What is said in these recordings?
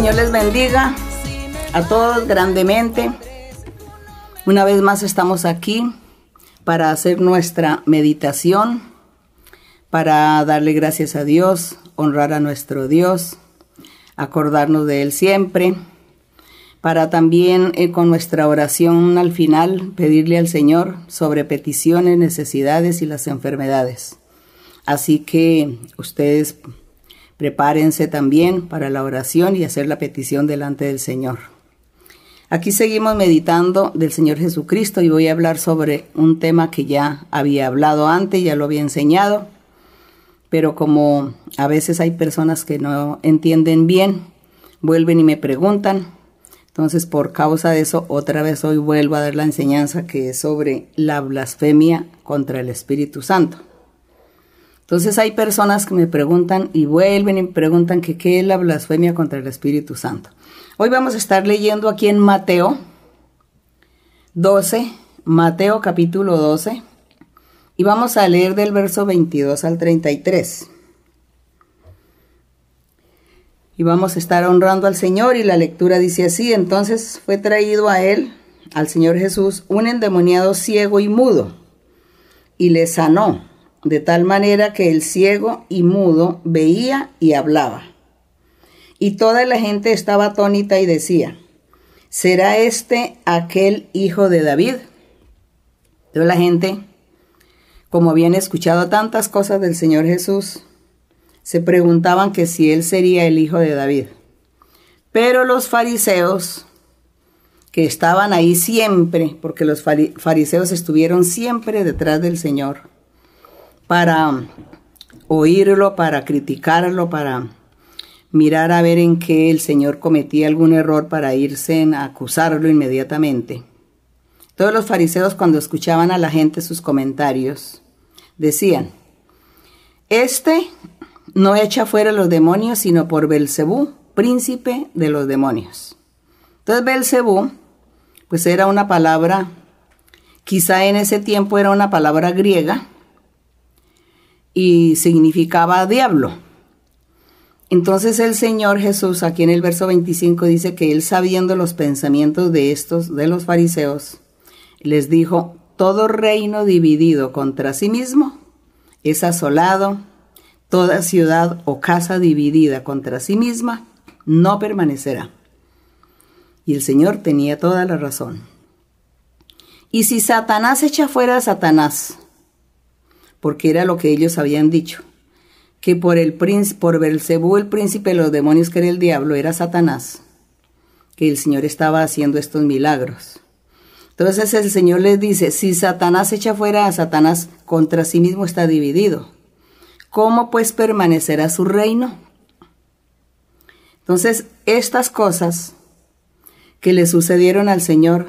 Señor les bendiga a todos grandemente. Una vez más estamos aquí para hacer nuestra meditación, para darle gracias a Dios, honrar a nuestro Dios, acordarnos de Él siempre, para también eh, con nuestra oración al final pedirle al Señor sobre peticiones, necesidades y las enfermedades. Así que ustedes Prepárense también para la oración y hacer la petición delante del Señor. Aquí seguimos meditando del Señor Jesucristo y voy a hablar sobre un tema que ya había hablado antes, ya lo había enseñado, pero como a veces hay personas que no entienden bien, vuelven y me preguntan, entonces por causa de eso otra vez hoy vuelvo a dar la enseñanza que es sobre la blasfemia contra el Espíritu Santo. Entonces hay personas que me preguntan y vuelven y me preguntan que qué es la blasfemia contra el Espíritu Santo. Hoy vamos a estar leyendo aquí en Mateo 12, Mateo capítulo 12, y vamos a leer del verso 22 al 33. Y vamos a estar honrando al Señor y la lectura dice así, entonces fue traído a él, al Señor Jesús, un endemoniado ciego y mudo, y le sanó de tal manera que el ciego y mudo veía y hablaba. Y toda la gente estaba atónita y decía, ¿será este aquel hijo de David? Toda la gente, como habían escuchado tantas cosas del Señor Jesús, se preguntaban que si él sería el hijo de David. Pero los fariseos, que estaban ahí siempre, porque los fariseos estuvieron siempre detrás del Señor, para oírlo, para criticarlo, para mirar a ver en qué el Señor cometía algún error para irse a acusarlo inmediatamente. Todos los fariseos cuando escuchaban a la gente sus comentarios decían, este no echa fuera los demonios sino por Belcebú, príncipe de los demonios. Entonces Belcebú pues era una palabra, quizá en ese tiempo era una palabra griega, y significaba diablo. Entonces el Señor Jesús aquí en el verso 25 dice que él sabiendo los pensamientos de estos, de los fariseos, les dijo, todo reino dividido contra sí mismo es asolado, toda ciudad o casa dividida contra sí misma no permanecerá. Y el Señor tenía toda la razón. Y si Satanás echa fuera a Satanás, porque era lo que ellos habían dicho, que por el príncipe, por Belcebú, el príncipe de los demonios que era el diablo, era Satanás, que el Señor estaba haciendo estos milagros. Entonces el Señor les dice, si Satanás echa fuera a Satanás, contra sí mismo está dividido. ¿Cómo pues permanecerá su reino? Entonces, estas cosas que le sucedieron al Señor,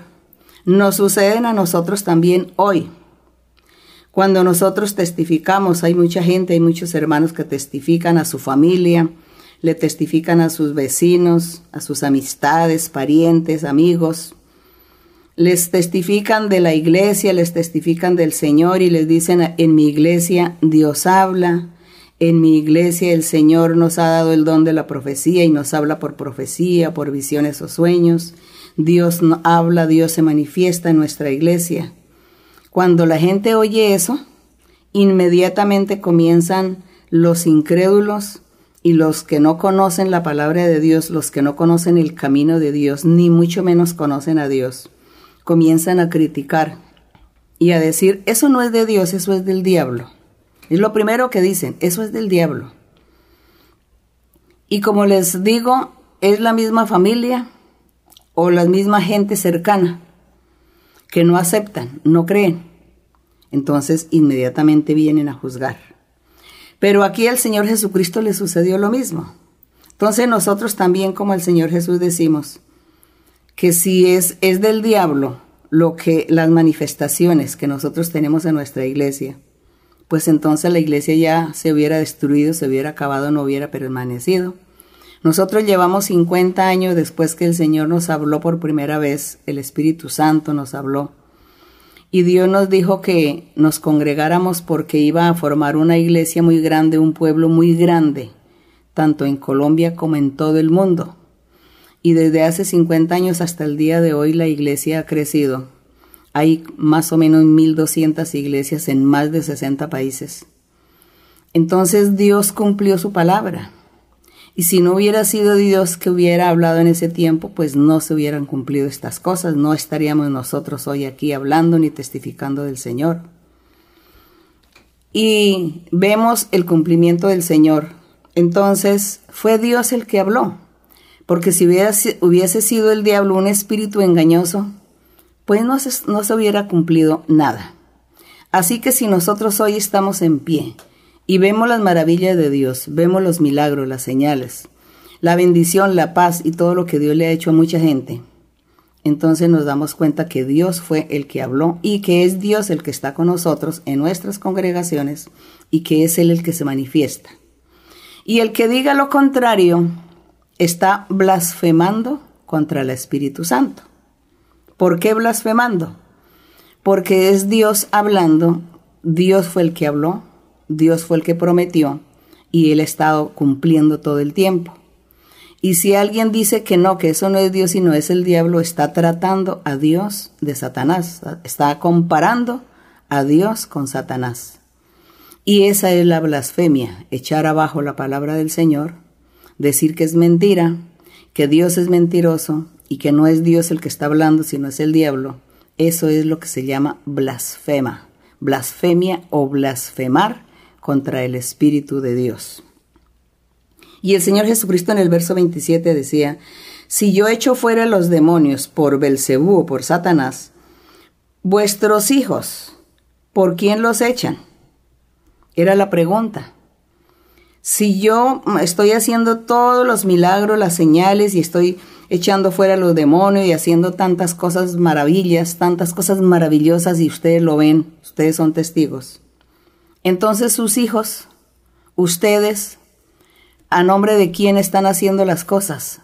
nos suceden a nosotros también hoy. Cuando nosotros testificamos, hay mucha gente, hay muchos hermanos que testifican a su familia, le testifican a sus vecinos, a sus amistades, parientes, amigos. Les testifican de la iglesia, les testifican del Señor y les dicen, en mi iglesia Dios habla, en mi iglesia el Señor nos ha dado el don de la profecía y nos habla por profecía, por visiones o sueños. Dios habla, Dios se manifiesta en nuestra iglesia. Cuando la gente oye eso, inmediatamente comienzan los incrédulos y los que no conocen la palabra de Dios, los que no conocen el camino de Dios, ni mucho menos conocen a Dios, comienzan a criticar y a decir, eso no es de Dios, eso es del diablo. Es lo primero que dicen, eso es del diablo. Y como les digo, es la misma familia o la misma gente cercana que no aceptan, no creen. Entonces inmediatamente vienen a juzgar. Pero aquí al Señor Jesucristo le sucedió lo mismo. Entonces nosotros también como el Señor Jesús decimos que si es, es del diablo lo que las manifestaciones que nosotros tenemos en nuestra iglesia, pues entonces la iglesia ya se hubiera destruido, se hubiera acabado, no hubiera permanecido. Nosotros llevamos 50 años después que el Señor nos habló por primera vez, el Espíritu Santo nos habló. Y Dios nos dijo que nos congregáramos porque iba a formar una iglesia muy grande, un pueblo muy grande, tanto en Colombia como en todo el mundo. y desde hace 50 años hasta el día de hoy la iglesia ha crecido. Hay más o menos 1.200 iglesias en más de 60 países. Entonces Dios cumplió su palabra. Y si no hubiera sido Dios que hubiera hablado en ese tiempo, pues no se hubieran cumplido estas cosas, no estaríamos nosotros hoy aquí hablando ni testificando del Señor. Y vemos el cumplimiento del Señor. Entonces fue Dios el que habló, porque si hubiese sido el diablo un espíritu engañoso, pues no se, no se hubiera cumplido nada. Así que si nosotros hoy estamos en pie, y vemos las maravillas de Dios, vemos los milagros, las señales, la bendición, la paz y todo lo que Dios le ha hecho a mucha gente. Entonces nos damos cuenta que Dios fue el que habló y que es Dios el que está con nosotros en nuestras congregaciones y que es Él el que se manifiesta. Y el que diga lo contrario está blasfemando contra el Espíritu Santo. ¿Por qué blasfemando? Porque es Dios hablando, Dios fue el que habló, Dios fue el que prometió y Él ha estado cumpliendo todo el tiempo. Y si alguien dice que no, que eso no es Dios y no es el diablo, está tratando a Dios de Satanás, está comparando a Dios con Satanás. Y esa es la blasfemia, echar abajo la palabra del Señor, decir que es mentira, que Dios es mentiroso y que no es Dios el que está hablando, sino es el diablo. Eso es lo que se llama blasfema, blasfemia o blasfemar contra el Espíritu de Dios. Y el Señor Jesucristo en el verso 27 decía, si yo echo fuera los demonios por Belcebú o por Satanás, vuestros hijos, ¿por quién los echan? Era la pregunta. Si yo estoy haciendo todos los milagros, las señales y estoy echando fuera los demonios y haciendo tantas cosas maravillas, tantas cosas maravillosas y ustedes lo ven, ustedes son testigos. Entonces sus hijos, ustedes, a nombre de quién están haciendo las cosas.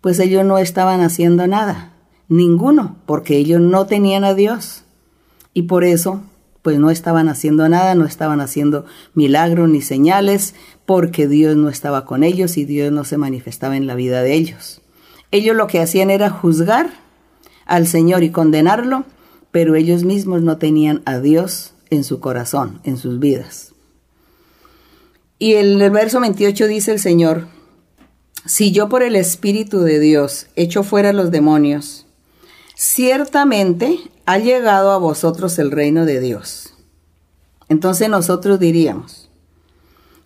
Pues ellos no estaban haciendo nada, ninguno, porque ellos no tenían a Dios. Y por eso, pues no estaban haciendo nada, no estaban haciendo milagros ni señales, porque Dios no estaba con ellos y Dios no se manifestaba en la vida de ellos. Ellos lo que hacían era juzgar al Señor y condenarlo, pero ellos mismos no tenían a Dios en su corazón, en sus vidas. Y en el verso 28 dice el Señor, si yo por el Espíritu de Dios echo fuera los demonios, ciertamente ha llegado a vosotros el reino de Dios. Entonces nosotros diríamos,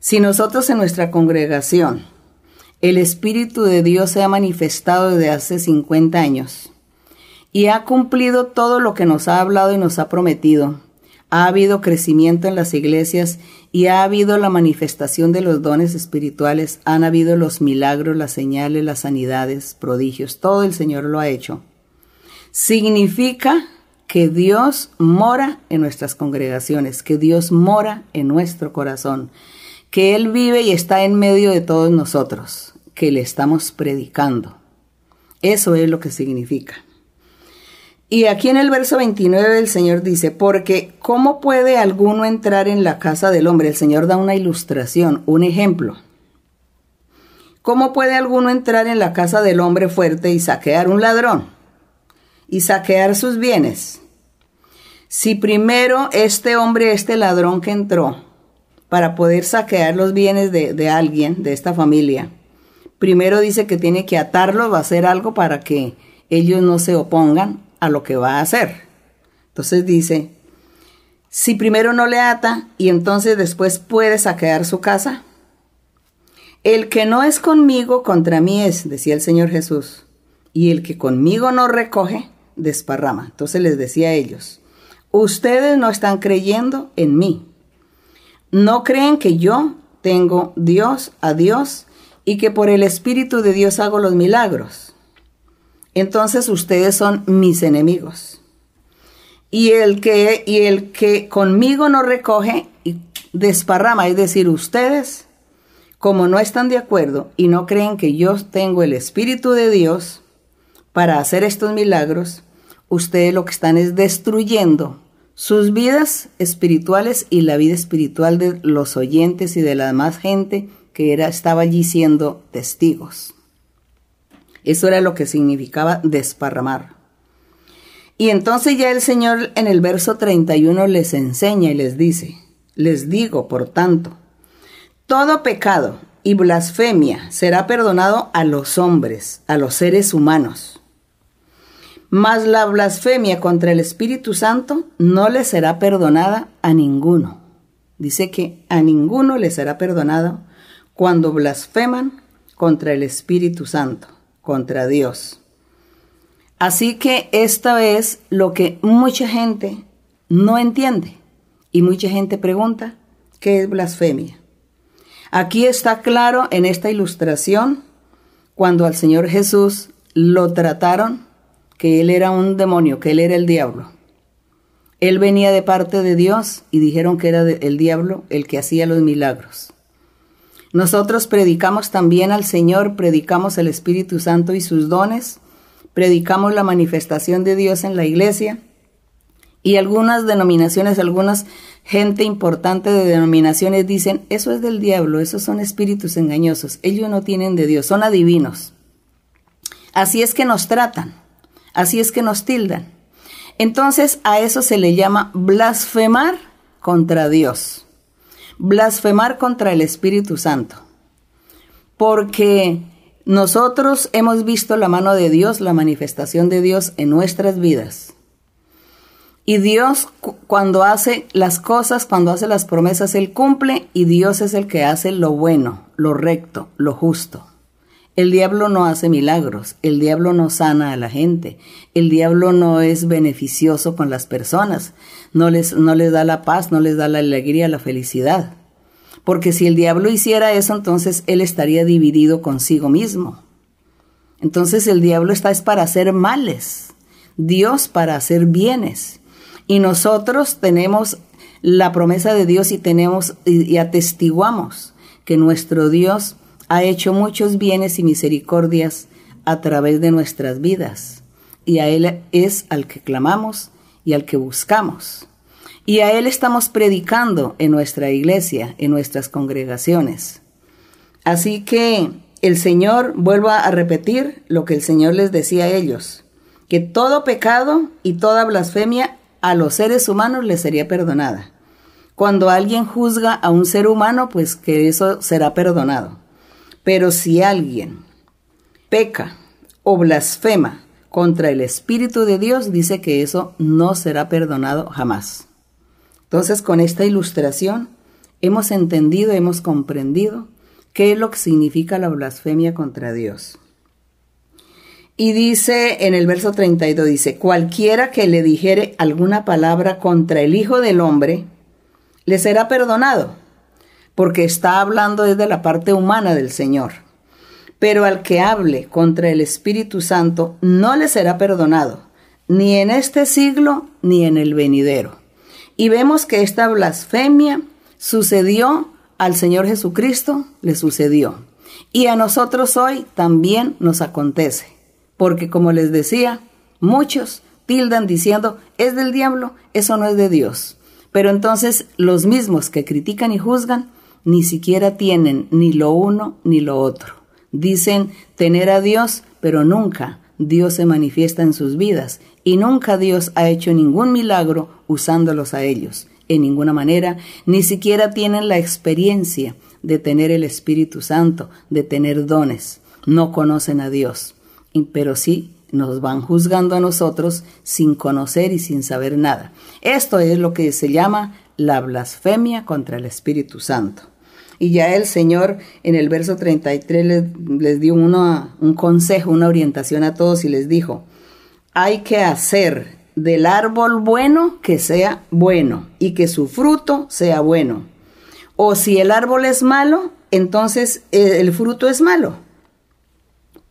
si nosotros en nuestra congregación el Espíritu de Dios se ha manifestado desde hace 50 años y ha cumplido todo lo que nos ha hablado y nos ha prometido, ha habido crecimiento en las iglesias y ha habido la manifestación de los dones espirituales, han habido los milagros, las señales, las sanidades, prodigios, todo el Señor lo ha hecho. Significa que Dios mora en nuestras congregaciones, que Dios mora en nuestro corazón, que Él vive y está en medio de todos nosotros, que le estamos predicando. Eso es lo que significa. Y aquí en el verso 29 el Señor dice, porque ¿cómo puede alguno entrar en la casa del hombre? El Señor da una ilustración, un ejemplo. ¿Cómo puede alguno entrar en la casa del hombre fuerte y saquear un ladrón? Y saquear sus bienes. Si primero este hombre, este ladrón que entró, para poder saquear los bienes de, de alguien, de esta familia, primero dice que tiene que atarlos, va a hacer algo para que ellos no se opongan a lo que va a hacer. Entonces dice, si primero no le ata y entonces después puede saquear su casa. El que no es conmigo contra mí es, decía el Señor Jesús, y el que conmigo no recoge, desparrama. Entonces les decía a ellos, ustedes no están creyendo en mí. No creen que yo tengo Dios a Dios y que por el Espíritu de Dios hago los milagros entonces ustedes son mis enemigos. Y el que, y el que conmigo no recoge y desparrama, es decir, ustedes, como no están de acuerdo y no creen que yo tengo el Espíritu de Dios para hacer estos milagros, ustedes lo que están es destruyendo sus vidas espirituales y la vida espiritual de los oyentes y de la demás gente que era, estaba allí siendo testigos. Eso era lo que significaba desparramar. Y entonces ya el Señor en el verso 31 les enseña y les dice, les digo, por tanto, todo pecado y blasfemia será perdonado a los hombres, a los seres humanos. Mas la blasfemia contra el Espíritu Santo no le será perdonada a ninguno. Dice que a ninguno le será perdonado cuando blasfeman contra el Espíritu Santo, contra Dios. Así que esta es lo que mucha gente no entiende y mucha gente pregunta, ¿qué es blasfemia? Aquí está claro en esta ilustración cuando al Señor Jesús lo trataron que él era un demonio, que él era el diablo. Él venía de parte de Dios y dijeron que era el diablo el que hacía los milagros. Nosotros predicamos también al Señor, predicamos el Espíritu Santo y sus dones, predicamos la manifestación de Dios en la iglesia y algunas denominaciones, algunas gente importante de denominaciones dicen, eso es del diablo, esos son espíritus engañosos, ellos no tienen de Dios, son adivinos. Así es que nos tratan, así es que nos tildan. Entonces a eso se le llama blasfemar contra Dios, blasfemar contra el Espíritu Santo, porque nosotros hemos visto la mano de Dios, la manifestación de Dios en nuestras vidas. Y Dios cuando hace las cosas, cuando hace las promesas, Él cumple y Dios es el que hace lo bueno, lo recto, lo justo. El diablo no hace milagros, el diablo no sana a la gente, el diablo no es beneficioso con las personas, no les, no les da la paz, no les da la alegría, la felicidad. Porque si el diablo hiciera eso, entonces él estaría dividido consigo mismo. Entonces el diablo está es para hacer males, Dios para hacer bienes. Y nosotros tenemos la promesa de Dios y tenemos y, atestiguamos que nuestro Dios ha hecho muchos bienes y misericordias a través de nuestras vidas. Y a Él es al que clamamos y al que buscamos. Y a Él estamos predicando en nuestra iglesia, en nuestras congregaciones. Así que el Señor, vuelva a repetir lo que el Señor les decía a ellos, que todo pecado y toda blasfemia a los seres humanos les sería perdonada. Cuando alguien juzga a un ser humano, pues que eso será perdonado. Pero si alguien peca o blasfema contra el Espíritu de Dios, dice que eso no será perdonado jamás. Entonces, con esta ilustración, hemos entendido, hemos comprendido qué es lo que significa la blasfemia contra Dios. Y dice en el verso 32, dice, cualquiera que le dijere alguna palabra contra el Hijo del Hombre, le será perdonado, porque está hablando desde la parte humana del Señor. Pero al que hable contra el Espíritu Santo, no le será perdonado, ni en este siglo, ni en el venidero. Y vemos que esta blasfemia sucedió al Señor Jesucristo, le sucedió. Y a nosotros hoy también nos acontece porque como les decía, muchos tildan diciendo, es del diablo, eso no es de Dios. Pero entonces los mismos que critican y juzgan ni siquiera tienen ni lo uno ni lo otro. Dicen tener a Dios, pero nunca Dios se manifiesta en sus vidas y nunca Dios ha hecho ningún milagro usándolos a ellos. En ninguna manera, ni siquiera tienen la experiencia de tener el Espíritu Santo, de tener dones. No conocen a Dios pero sí nos van juzgando a nosotros sin conocer y sin saber nada. Esto es lo que se llama la blasfemia contra el Espíritu Santo. Y ya el Señor en el verso 33 les, dio un consejo, una orientación a todos y les dijo, hay que hacer del árbol bueno que sea bueno y que su fruto sea bueno. O si el árbol es malo, entonces eh, el fruto es malo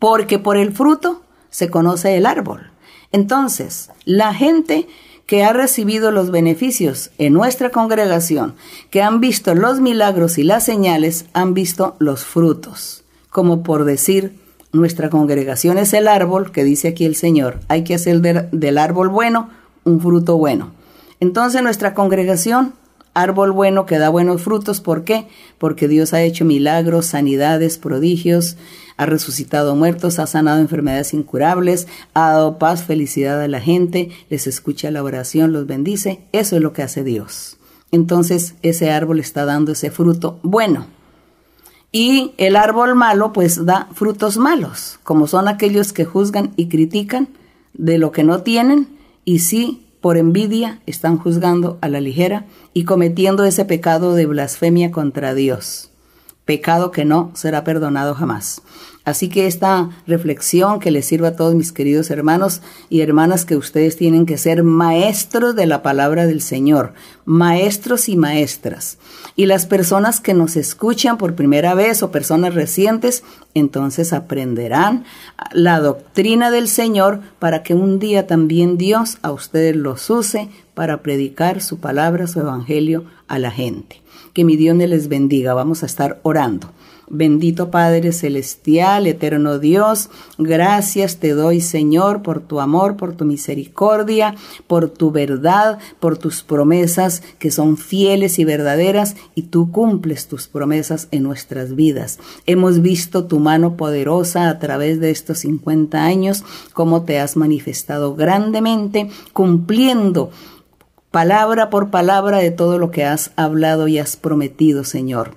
porque por el fruto se conoce el árbol. Entonces, la gente que ha recibido los beneficios en nuestra congregación, que han visto los milagros y las señales, han visto los frutos. Como por decir, nuestra congregación es el árbol que dice aquí el Señor. Hay que hacer del árbol bueno un fruto bueno. Entonces nuestra congregación árbol bueno que da buenos frutos. ¿Por qué? Porque Dios ha hecho milagros, sanidades, prodigios, ha resucitado muertos, ha sanado enfermedades incurables, ha dado paz, felicidad a la gente, les escucha la oración, los bendice. Eso es lo que hace Dios. Entonces ese árbol está dando ese fruto bueno. Y el árbol malo pues da frutos malos, como son aquellos que juzgan y critican de lo que no tienen y sí por envidia están juzgando a la ligera y cometiendo ese pecado de blasfemia contra Dios pecado que no será perdonado jamás. Así que esta reflexión que les sirva a todos mis queridos hermanos y hermanas que ustedes tienen que ser maestros de la palabra del Señor, maestros y maestras. Y las personas que nos escuchan por primera vez o personas recientes, entonces aprenderán la doctrina del Señor para que un día también Dios a ustedes los use para predicar su palabra, su evangelio a la gente. Que mi Dios les bendiga. Vamos a estar orando. Bendito Padre Celestial, eterno Dios, gracias te doy Señor por tu amor, por tu misericordia, por tu verdad, por tus promesas que son fieles y verdaderas y tú cumples tus promesas en nuestras vidas. Hemos visto tu mano poderosa a través de estos 50 años, cómo te has manifestado grandemente, cumpliendo palabra por palabra de todo lo que has hablado y has prometido, Señor.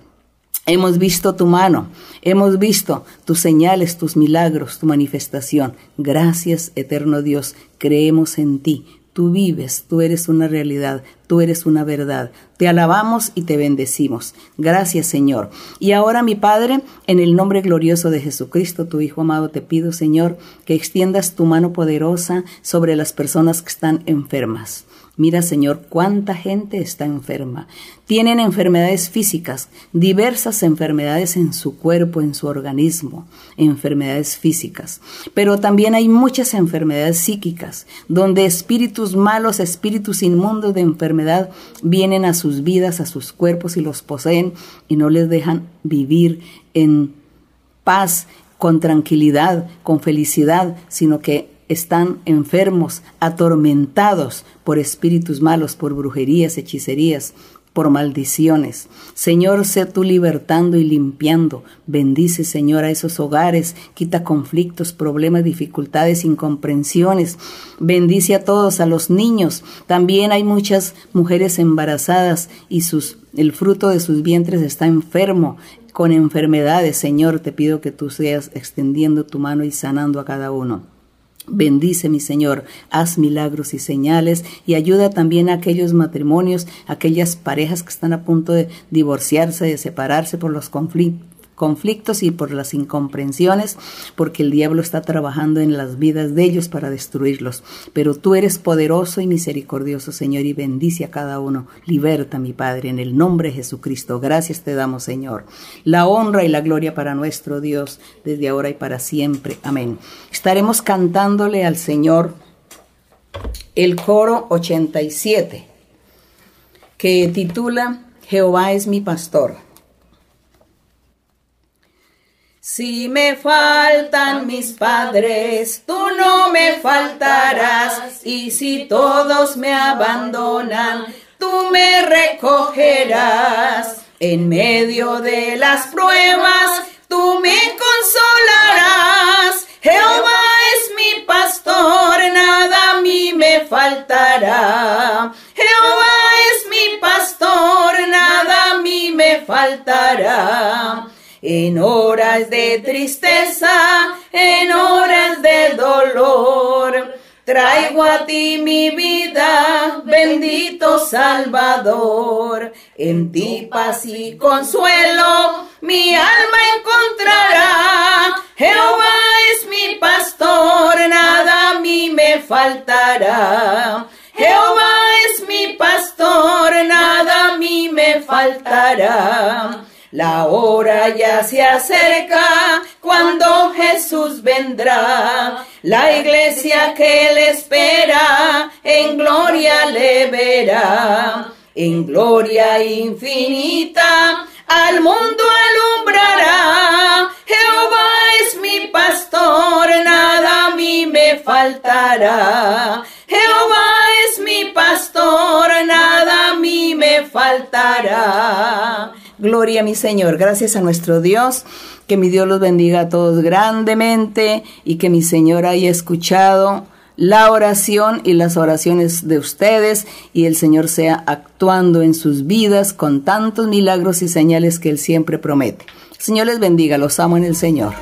Hemos visto tu mano, hemos visto tus señales, tus milagros, tu manifestación. Gracias, eterno Dios, creemos en ti. Tú vives, tú eres una realidad, tú eres una verdad. Te alabamos y te bendecimos. Gracias, Señor. Y ahora, mi Padre, en el nombre glorioso de Jesucristo, tu Hijo amado, te pido, Señor, que extiendas tu mano poderosa sobre las personas que están enfermas. Mira, Señor, cuánta gente está enferma. Tienen enfermedades físicas, diversas enfermedades en su cuerpo, en su organismo, enfermedades físicas. Pero también hay muchas enfermedades psíquicas, donde espíritus malos, espíritus inmundos de enfermedad vienen a sus vidas, a sus cuerpos y los poseen y no les dejan vivir en paz, con tranquilidad, con felicidad, sino que están enfermos, atormentados por espíritus malos, por brujerías, hechicerías, por maldiciones. Señor, sé tú libertando y limpiando. Bendice, Señor, a esos hogares. Quita conflictos, problemas, dificultades, incomprensiones. Bendice a todos, a los niños. También hay muchas mujeres embarazadas y sus, el fruto de sus vientres está enfermo con enfermedades. Señor, te pido que tú seas extendiendo tu mano y sanando a cada uno. Bendice, mi Señor, haz milagros y señales y ayuda también a aquellos matrimonios, aquellas parejas que están a punto de divorciarse, de separarse por los conflictos conflictos y por las incomprensiones, porque el diablo está trabajando en las vidas de ellos para destruirlos. Pero tú eres poderoso y misericordioso, Señor, y bendice a cada uno. Liberta, mi Padre, en el nombre de Jesucristo. Gracias te damos, Señor. La honra y la gloria para nuestro Dios, desde ahora y para siempre. Amén. Estaremos cantándole al Señor el coro 87, que titula Jehová es mi pastor. Si me faltan mis padres, tú no me faltarás. Y si todos me abandonan, tú me recogerás. En medio de las pruebas, tú me consolarás. Jehová es mi pastor, nada a mí me faltará. Jehová es mi pastor, nada a mí me faltará. En horas de tristeza, en horas de dolor, traigo a ti mi vida, bendito Salvador. En ti paz y consuelo, mi alma encontrará. Jehová es mi pastor, nada a mí me faltará. Jehová es mi pastor, nada a mí me faltará. La hora ya se acerca cuando Jesús vendrá. La iglesia que le espera en gloria le verá. En gloria infinita al mundo alumbrará. Jehová es mi pastor, nada a mí me faltará. Jehová es mi pastor, nada a mí me faltará. Gloria a mi Señor. Gracias a nuestro Dios. Que mi Dios los bendiga a todos grandemente y que mi Señor haya escuchado la oración y las oraciones de ustedes y el Señor sea actuando en sus vidas con tantos milagros y señales que Él siempre promete. Señor les bendiga, los amo en el Señor.